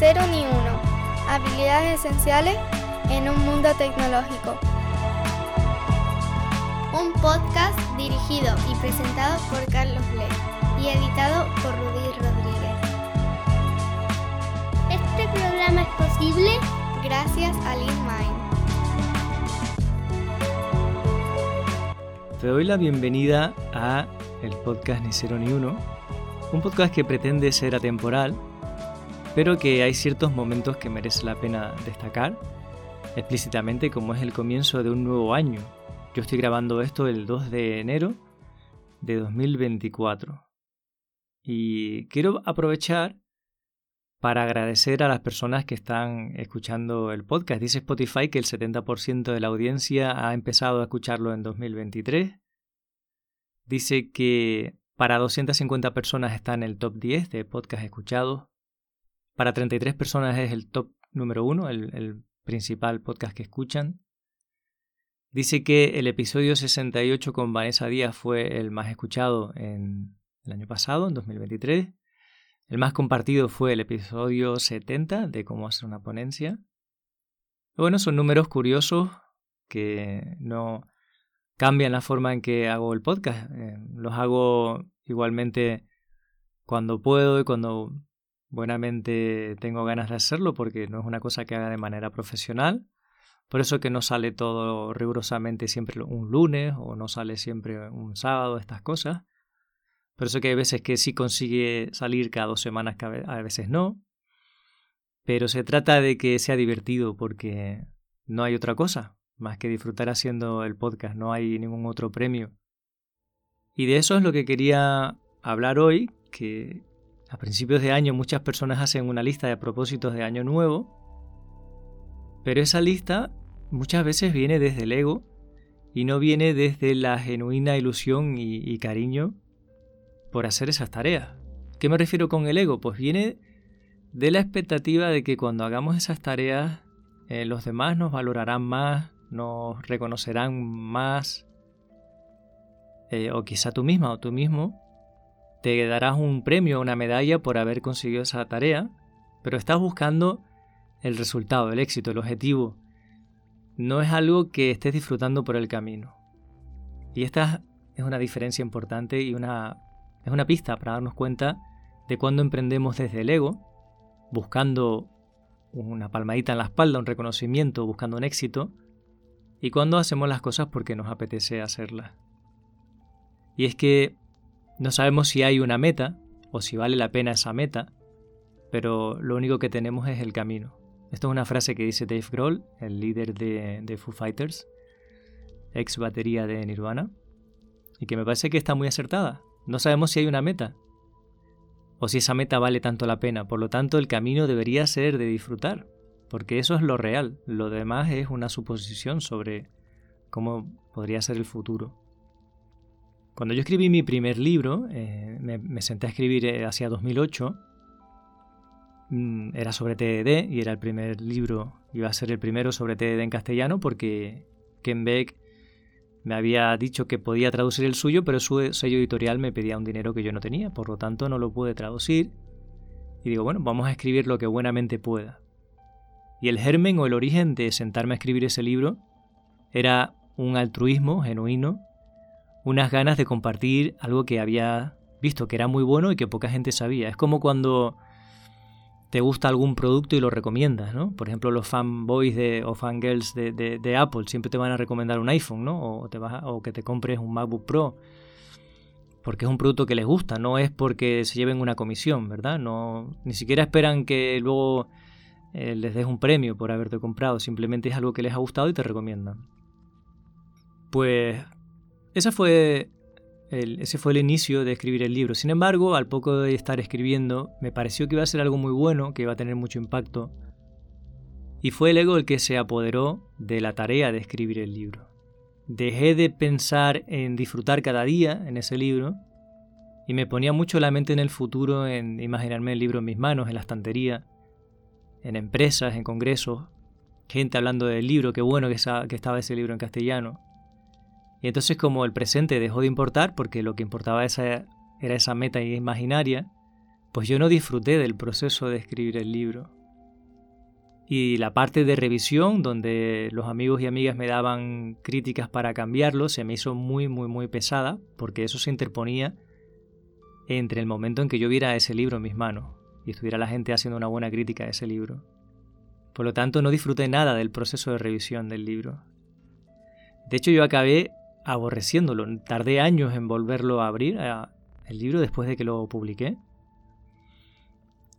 cero ni uno. Habilidades esenciales en un mundo tecnológico. Un podcast dirigido y presentado por Carlos Lee y editado por Rudy Rodríguez. Este programa es posible gracias a LeanMind. Te doy la bienvenida a el podcast Ni Cero Ni Uno, un podcast que pretende ser atemporal, pero que hay ciertos momentos que merece la pena destacar explícitamente como es el comienzo de un nuevo año. Yo estoy grabando esto el 2 de enero de 2024 y quiero aprovechar para agradecer a las personas que están escuchando el podcast. Dice Spotify que el 70% de la audiencia ha empezado a escucharlo en 2023. Dice que para 250 personas está en el top 10 de podcast escuchados. Para 33 personas es el top número 1, el, principal podcast que escuchan. Dice que el episodio 68 con Vanessa Díaz fue el más escuchado en el año pasado, en 2023. El más compartido fue el episodio 70 de cómo hacer una ponencia. Bueno, son números curiosos que no cambian la forma en que hago el podcast. Eh, los hago igualmente cuando puedo y cuando buenamente tengo ganas de hacerlo porque no es una cosa que haga de manera profesional. Por eso que no sale todo rigurosamente siempre un lunes o no sale siempre un sábado, estas cosas. Por eso que hay veces que sí consigue salir cada dos semanas, a veces no. Pero se trata de que sea divertido porque no hay otra cosa más que disfrutar haciendo el podcast, no hay ningún otro premio. Y de eso es lo que quería hablar hoy, que a principios de año muchas personas hacen una lista de propósitos de año nuevo, pero esa lista muchas veces viene desde el ego y no viene desde la genuina ilusión y, cariño por hacer esas tareas. ¿Qué me refiero con el ego? Pues viene de la expectativa de que cuando hagamos esas tareas eh, los demás nos valorarán más, nos reconocerán más, eh, o quizá tú misma o tú mismo, te darás un premio, una medalla por haber conseguido esa tarea, pero estás buscando el resultado, el éxito, el objetivo. No es algo que estés disfrutando por el camino. Y esta es una diferencia importante y una es una pista para darnos cuenta de cuando emprendemos desde el ego, buscando una palmadita en la espalda, un reconocimiento, buscando un éxito, y cuando hacemos las cosas porque nos apetece hacerlas. Y es que no sabemos si hay una meta o si vale la pena esa meta, pero lo único que tenemos es el camino. Esto es una frase que dice Dave Grohl, el líder de, de Foo Fighters, ex batería de Nirvana, y que me parece que está muy acertada. No sabemos si hay una meta o si esa meta vale tanto la pena. Por lo tanto, el camino debería ser de disfrutar, porque eso es lo real. Lo demás es una suposición sobre cómo podría ser el futuro. Cuando yo escribí mi primer libro, eh, me, senté a escribir eh, hacia 2008, mm, era sobre TDD y era el primer libro, iba a ser el primero sobre TDD en castellano porque Ken Beck me había dicho que podía traducir el suyo, pero su sello editorial me pedía un dinero que yo no tenía, por lo tanto no lo pude traducir. Y digo, bueno, vamos a escribir lo que buenamente pueda. Y el germen o el origen de sentarme a escribir ese libro era un altruismo genuino, unas ganas de compartir algo que había visto que era muy bueno y que poca gente sabía. Es como cuando te gusta algún producto y lo recomiendas, ¿no? Por ejemplo, los fanboys de, o fangirls de, de, Apple siempre te van a recomendar un iPhone, ¿no? O, te vas o que te compres un MacBook Pro. Porque es un producto que les gusta, no es porque se lleven una comisión, ¿verdad? No, ni siquiera esperan que luego eh, les des un premio por haberte comprado, simplemente es algo que les ha gustado y te recomiendan. Pues esa fue ese fue el inicio de escribir el libro. Sin embargo, al poco de estar escribiendo, me pareció que iba a ser algo muy bueno, que iba a tener mucho impacto. Y fue el ego el que se apoderó de la tarea de escribir el libro. Dejé de pensar en disfrutar cada día en ese libro y me ponía mucho la mente en el futuro, en imaginarme el libro en mis manos, en la estantería, en empresas, en congresos, gente hablando del libro, qué bueno que estaba ese libro en castellano. Y entonces como el presente dejó de importar, porque lo que importaba esa, era esa meta imaginaria, pues yo no disfruté del proceso de escribir el libro. Y la parte de revisión, donde los amigos y amigas me daban críticas para cambiarlo, se me hizo muy, muy, muy pesada, porque eso se interponía entre el momento en que yo viera ese libro en mis manos y estuviera la gente haciendo una buena crítica a ese libro. Por lo tanto, no disfruté nada del proceso de revisión del libro. De hecho, yo acabé aborreciéndolo. Tardé años en volverlo a abrir, el libro, después de que lo publiqué.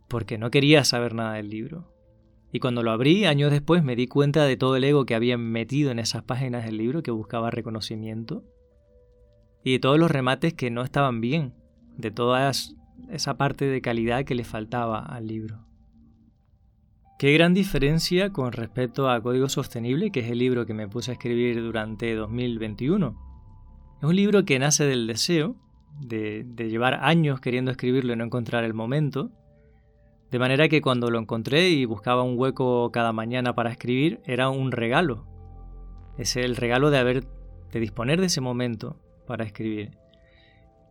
Porque no quería saber nada del libro. Y cuando lo abrí, años después, me di cuenta de todo el ego que había metido en esas páginas del libro que buscaba reconocimiento. Y de todos los remates que no estaban bien. De toda esa parte de calidad que le faltaba al libro. Qué gran diferencia con respecto a Código Sostenible, que es el libro que me puse a escribir durante 2021. Es un libro que nace del deseo de, llevar años queriendo escribirlo y no encontrar el momento, de manera que cuando lo encontré y buscaba un hueco cada mañana para escribir, era un regalo. Es el regalo de haber de disponer de ese momento para escribir.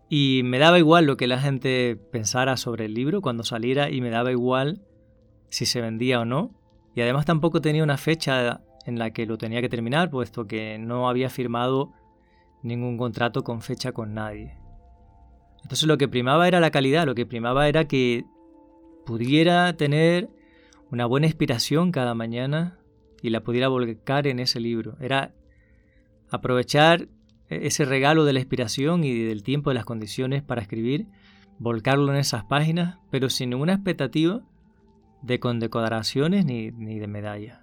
Y me daba igual lo que la gente pensara sobre el libro cuando saliera y me daba igual si se vendía o no. Y además tampoco tenía una fecha en la que lo tenía que terminar, puesto que no había firmado ningún contrato con fecha con nadie. Entonces lo que primaba era la calidad, lo que primaba era que pudiera tener una buena inspiración cada mañana y la pudiera volcar en ese libro. Era aprovechar ese regalo de la inspiración y del tiempo de las condiciones para escribir, volcarlo en esas páginas, pero sin ninguna expectativa de condecoraciones ni, ni de medallas.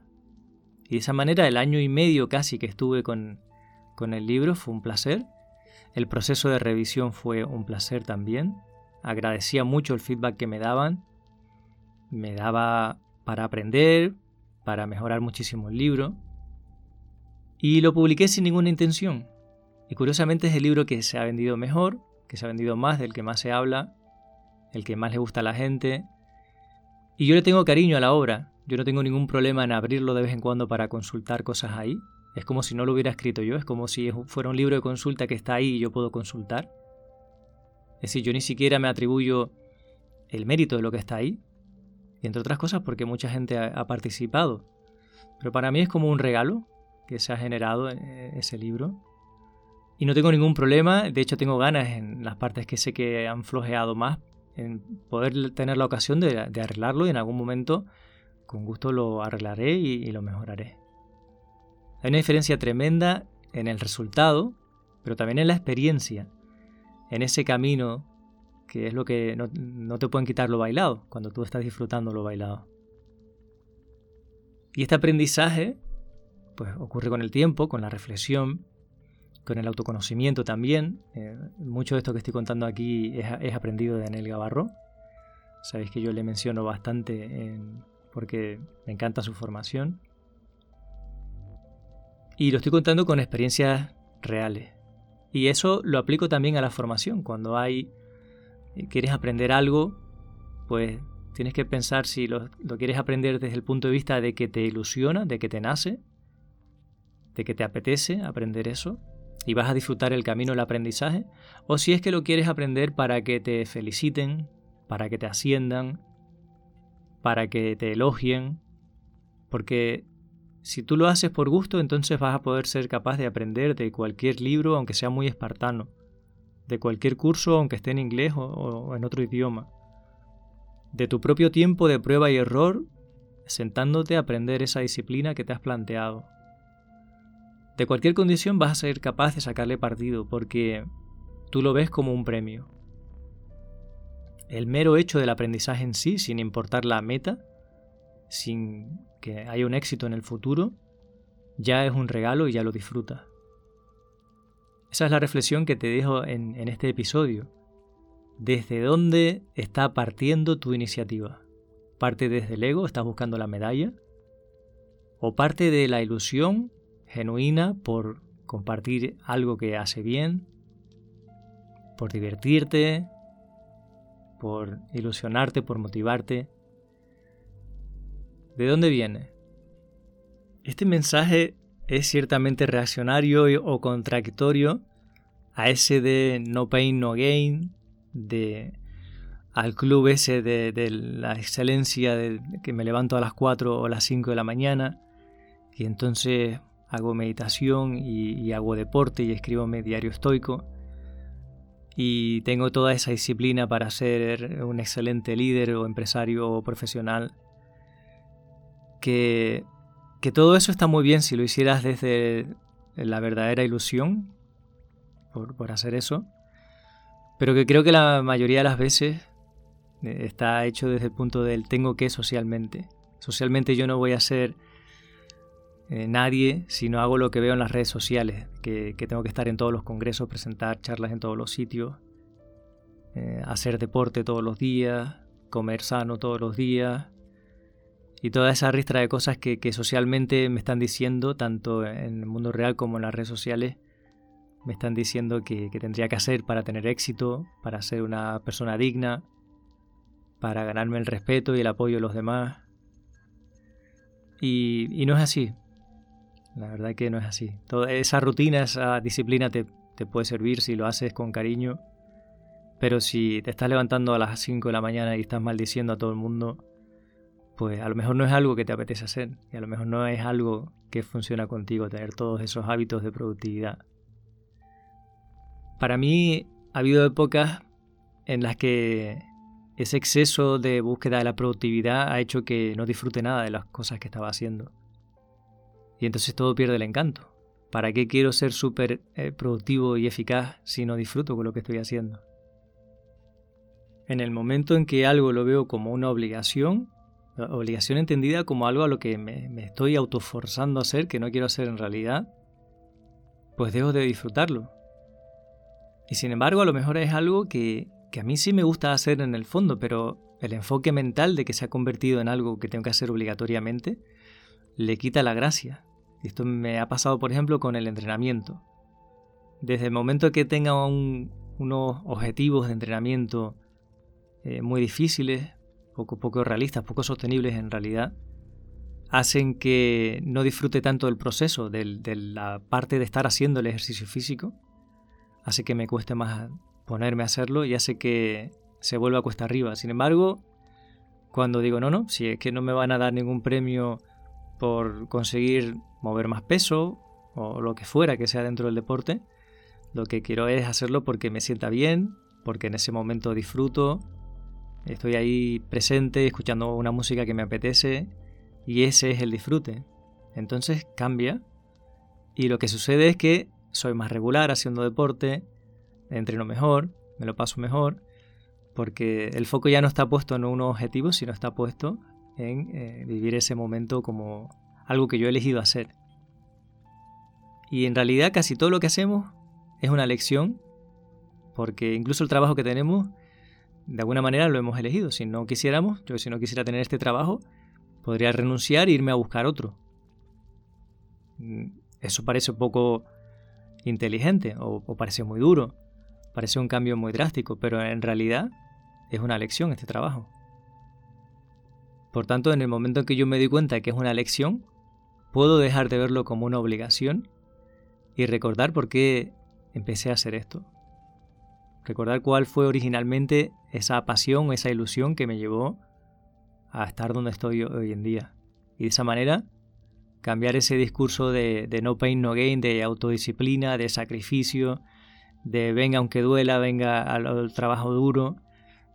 Y de esa manera el año y medio casi que estuve con, con el libro fue un placer. El proceso de revisión fue un placer también. Agradecía mucho el feedback que me daban. Me daba para aprender, para mejorar muchísimo el libro. Y lo publiqué sin ninguna intención. Y curiosamente es el libro que se ha vendido mejor, que se ha vendido más, del que más se habla, el que más le gusta a la gente, y yo le tengo cariño a la obra. Yo no tengo ningún problema en abrirlo de vez en cuando para consultar cosas ahí. Es como si no lo hubiera escrito yo, es como si fuera un libro de consulta que está ahí y yo puedo consultar. Es decir, yo ni siquiera me atribuyo el mérito de lo que está ahí. Y entre otras cosas porque mucha gente ha, participado. Pero para mí es como un regalo que se ha generado eh, ese libro. Y no tengo ningún problema, de hecho tengo ganas en las partes que sé que han flojeado más en poder tener la ocasión de, arreglarlo y en algún momento con gusto lo arreglaré y, lo mejoraré. Hay una diferencia tremenda en el resultado, pero también en la experiencia, en ese camino que es lo que no, no, te pueden quitar lo bailado, cuando tú estás disfrutando lo bailado. Y este aprendizaje, pues ocurre con el tiempo, con la reflexión, con el autoconocimiento también. Eh, mucho de esto que estoy contando aquí es, aprendido de Anel Gavarro. Sabéis que yo le menciono bastante porque me encanta su formación. Y lo estoy contando con experiencias reales. Y eso lo aplico también a la formación. Cuando hay eh, quieres aprender algo, pues tienes que pensar si lo, quieres aprender desde el punto de vista de que te ilusiona, de que te nace, de que te apetece aprender eso, y vas a disfrutar el camino del aprendizaje, o si es que lo quieres aprender para que te feliciten, para que te asciendan, para que te elogien, porque si tú lo haces por gusto, entonces vas a poder ser capaz de aprender de cualquier libro, aunque sea muy espartano, de cualquier curso, aunque esté en inglés o en otro idioma, de tu propio tiempo de prueba y error, sentándote a aprender esa disciplina que te has planteado. De cualquier condición vas a ser capaz de sacarle partido porque tú lo ves como un premio. El mero hecho del aprendizaje en sí, sin importar la meta, sin que haya un éxito en el futuro, ya es un regalo y ya lo disfrutas. Esa es la reflexión que te dejo en, en este episodio. ¿Desde dónde está partiendo tu iniciativa? ¿Parte desde el ego? ¿Estás buscando la medalla? ¿O parte de la ilusión genuina por compartir algo que hace bien, por divertirte, por ilusionarte, por motivarte. ¿De dónde viene? Este mensaje es ciertamente reaccionario o contradictorio a ese de no pain, no gain, de al club ese de, la excelencia, de que me levanto a las 4 o las 5 de la mañana y entonces hago meditación y, hago deporte y escribo mi diario estoico y tengo toda esa disciplina para ser un excelente líder o empresario o profesional. Que, que todo eso está muy bien si lo hicieras desde la verdadera ilusión por, por hacer eso, pero que creo que la mayoría de las veces eh, está hecho desde el punto del tengo que socialmente. Socialmente yo no voy a ser eh, nadie si no hago lo que veo en las redes sociales, que, tengo que estar en todos los congresos, presentar charlas en todos los sitios, eh, hacer deporte todos los días, comer sano todos los días y toda esa ristra de cosas que, socialmente me están diciendo, tanto en el mundo real como en las redes sociales, me están diciendo que tendría que hacer para tener éxito, para ser una persona digna, para ganarme el respeto y el apoyo de los demás. Y, no es así. La verdad que no es así. Toda esa rutina, esa disciplina te, puede servir si lo haces con cariño. Pero si te estás levantando a las 5 de la mañana y estás maldiciendo a todo el mundo, pues a lo mejor no es algo que te apetece hacer. Y a lo mejor no es algo que funciona contigo, tener todos esos hábitos de productividad. Para mí ha habido épocas en las que ese exceso de búsqueda de la productividad ha hecho que no disfrute nada de las cosas que estaba haciendo. Y entonces todo pierde el encanto. ¿Para qué quiero ser súper eh, productivo y eficaz si no disfruto con lo que estoy haciendo? En el momento en que algo lo veo como una obligación, obligación entendida como algo a lo que me, me estoy autoforzando a hacer, que no quiero hacer en realidad, pues dejo de disfrutarlo. Y sin embargo, a lo mejor es algo que, que a mí sí me gusta hacer en el fondo, pero el enfoque mental de que se ha convertido en algo que tengo que hacer obligatoriamente le quita la gracia. Esto me ha pasado, por ejemplo, con el entrenamiento. Desde el momento que tenga unos objetivos de entrenamiento eh, muy difíciles, poco, poco realistas, poco sostenibles en realidad, hacen que no disfrute tanto del proceso, de la parte de estar haciendo el ejercicio físico, hace que me cueste más ponerme a hacerlo y hace que se vuelva cuesta arriba. Sin embargo, cuando digo, no, no, si es que no me van a dar ningún premio por conseguir mover más peso o lo que fuera que sea dentro del deporte, lo que quiero es hacerlo porque me sienta bien, porque en ese momento disfruto, estoy ahí presente, escuchando una música que me apetece y ese es el disfrute. Entonces cambia y lo que sucede es que soy más regular haciendo deporte, entreno mejor, me lo paso mejor, porque el foco ya no está puesto en un objetivo, sino está puesto en eh, vivir ese momento como algo que yo he elegido hacer. Y en realidad casi todo lo que hacemos es una lección, porque incluso el trabajo que tenemos, de alguna manera lo hemos elegido. Si no quisiéramos, yo si no quisiera tener este trabajo, podría renunciar e irme a buscar otro. Mm, eso parece un poco inteligente o, o parece muy duro, Parece un cambio muy drástico, pero en realidad es una lección este trabajo. Por tanto, en el momento en que yo me di cuenta que es una lección, puedo dejar de verlo como una obligación y recordar por qué empecé a hacer esto. Recordar cuál fue originalmente esa pasión, esa ilusión que me llevó a estar donde estoy hoy en día. Y de esa manera, cambiar ese discurso de, de no pain, no gain, de autodisciplina, de sacrificio, de venga aunque duela, venga al, trabajo duro,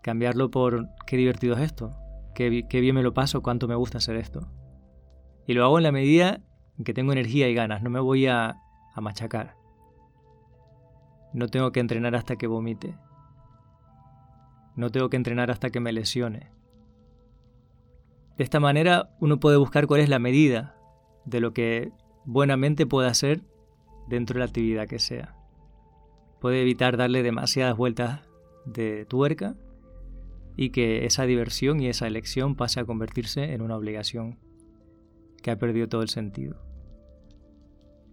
cambiarlo por qué divertido es esto, qué, bien me lo paso, cuánto me gusta hacer esto. Y lo hago en la medida en que tengo energía y ganas, no me voy a, a machacar. No tengo que entrenar hasta que vomite. No tengo que entrenar hasta que me lesione. De esta manera uno puede buscar cuál es la medida de lo que buenamente puede hacer dentro de la actividad que sea puede evitar darle demasiadas vueltas de tuerca y que esa diversión y esa elección pase a convertirse en una obligación que ha perdido todo el sentido.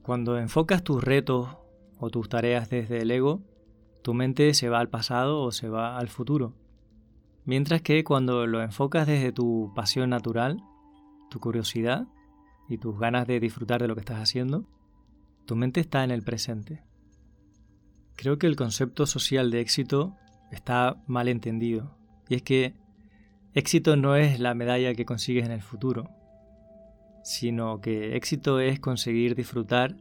Cuando enfocas tus retos o tus tareas desde el ego, tu mente se va al pasado o se va al futuro. Mientras que cuando lo enfocas desde tu pasión natural, tu curiosidad y tus ganas de disfrutar de lo que estás haciendo, tu mente está en el presente. Creo que el concepto social de éxito está mal entendido Y es que éxito no es la medalla que consigues en el futuro, sino que éxito es conseguir disfrutar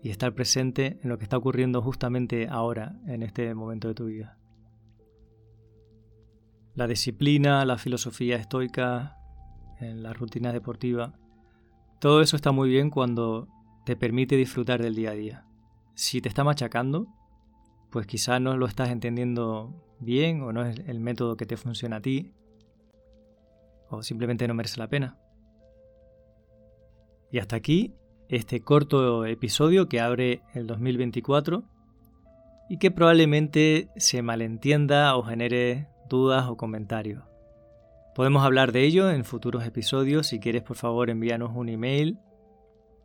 y estar presente en lo que está ocurriendo justamente ahora, en este momento de tu vida. La disciplina, la filosofía estoica, en la rutina deportiva, todo eso está muy bien cuando te permite disfrutar del día a día. Si te está machacando, pues quizá no lo estás entendiendo bien o no es el método que te funciona a ti o simplemente no merece la pena. Y hasta aquí este corto episodio que abre el 2024 y que probablemente se malentienda o genere dudas o comentarios. Podemos hablar de ello en futuros episodios. Si quieres, por favor, envíanos un email.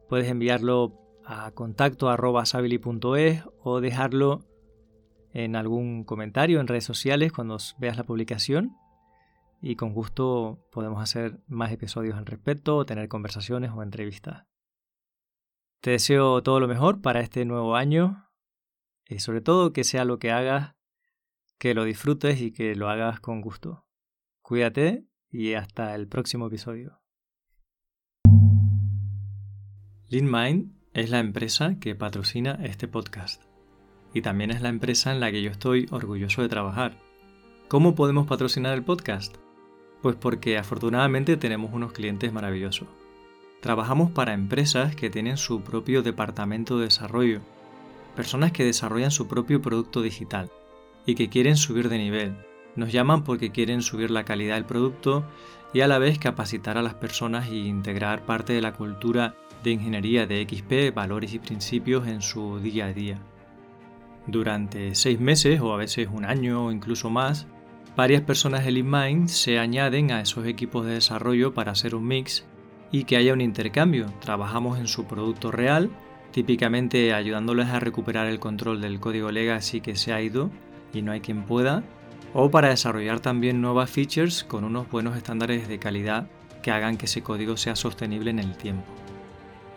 Puedes enviarlo a contacto o dejarlo en algún comentario en redes sociales cuando veas la publicación y con gusto podemos hacer más episodios al respecto o tener conversaciones o entrevistas. Te deseo todo lo mejor para este nuevo año y sobre todo que sea lo que hagas, que lo disfrutes y que lo hagas con gusto. Cuídate y hasta el próximo episodio. LeanMind es la empresa que patrocina este podcast y también es la empresa en la que yo estoy orgulloso de trabajar. ¿Cómo podemos patrocinar el podcast? Pues porque afortunadamente tenemos unos clientes maravillosos. Trabajamos para empresas que tienen su propio departamento de desarrollo, personas que desarrollan su propio producto digital y que quieren subir de nivel. Nos llaman porque quieren subir la calidad del producto y a la vez capacitar a las personas e integrar parte de la cultura de ingeniería de XP, valores y principios en su día a día. Durante seis meses o a veces un año o incluso más, varias personas de LeanMind se añaden a esos equipos de desarrollo para hacer un mix y que haya un intercambio. Trabajamos en su producto real, típicamente ayudándoles a recuperar el control del código legacy que se ha ido y no hay quien pueda, o para desarrollar también nuevas features con unos buenos estándares de calidad que hagan que ese código sea sostenible en el tiempo.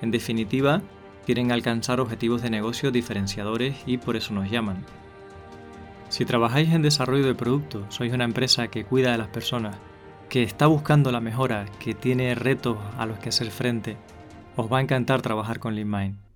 En definitiva, quieren alcanzar objetivos de negocio diferenciadores y por eso nos llaman. Si trabajáis en desarrollo de producto, sois una empresa que cuida de las personas, que está buscando la mejora, que tiene retos a los que hacer frente, os va a encantar trabajar con LeanMind.